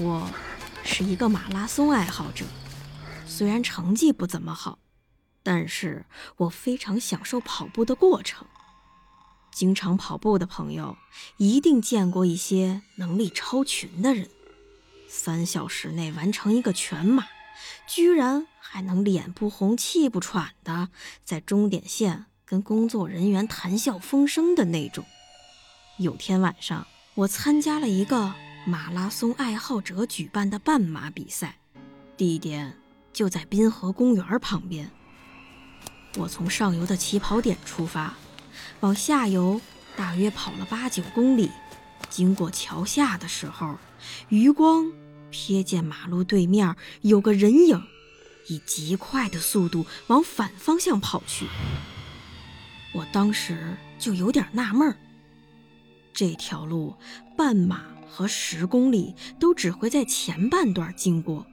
我是一个马拉松爱好者，虽然成绩不怎么好，但是我非常享受跑步的过程。经常跑步的朋友一定见过一些能力超群的人，三小时内完成一个全马，居然还能脸不红气不喘的在终点线跟工作人员谈笑风生的那种。有天晚上，我参加了一个。马拉松爱好者举办的半马比赛，地点就在滨河公园旁边。我从上游的起跑点出发，往下游大约跑了八九公里。经过桥下的时候，余光瞥见马路对面有个人影，以极快的速度往反方向跑去。我当时就有点纳闷儿，这条路半马。和十公里都只会在前半段经过，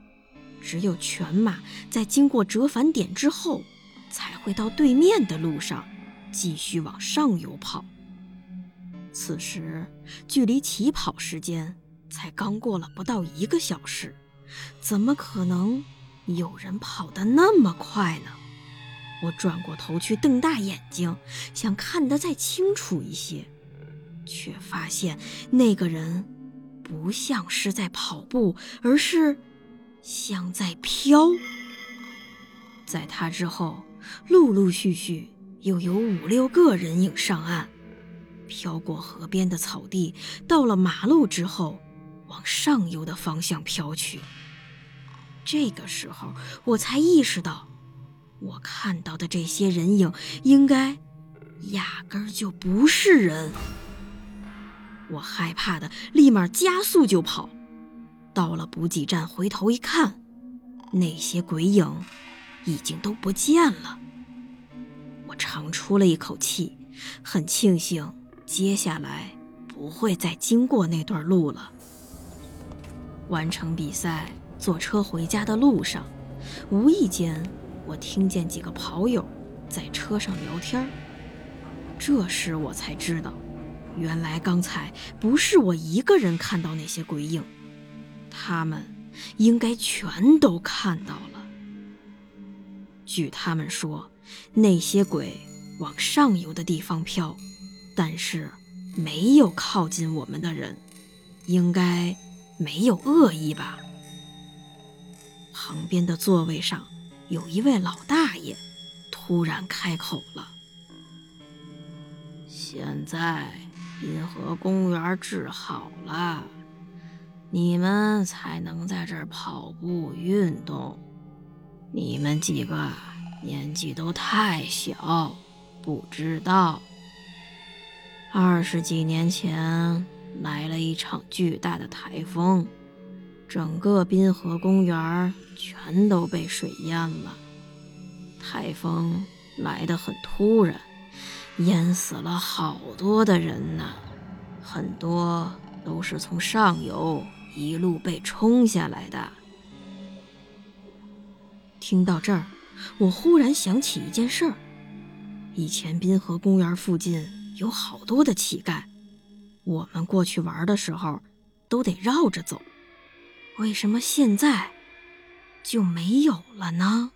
只有全马在经过折返点之后，才会到对面的路上继续往上游跑。此时距离起跑时间才刚过了不到一个小时，怎么可能有人跑得那么快呢？我转过头去瞪大眼睛，想看得再清楚一些，却发现那个人。不像是在跑步，而是像在飘。在他之后，陆陆续续又有五六个人影上岸，飘过河边的草地，到了马路之后，往上游的方向飘去。这个时候，我才意识到，我看到的这些人影，应该压根儿就不是人。我害怕的，立马加速就跑。到了补给站，回头一看，那些鬼影已经都不见了。我长出了一口气，很庆幸接下来不会再经过那段路了。完成比赛，坐车回家的路上，无意间我听见几个跑友在车上聊天。这时我才知道。原来刚才不是我一个人看到那些鬼影，他们应该全都看到了。据他们说，那些鬼往上游的地方飘，但是没有靠近我们的人，应该没有恶意吧？旁边的座位上有一位老大爷，突然开口了：“现在。”滨河公园治好了，你们才能在这儿跑步运动。你们几个年纪都太小，不知道。二十几年前来了一场巨大的台风，整个滨河公园全都被水淹了。台风来得很突然。淹死了好多的人呢，很多都是从上游一路被冲下来的。听到这儿，我忽然想起一件事儿：以前滨河公园附近有好多的乞丐，我们过去玩的时候都得绕着走，为什么现在就没有了呢？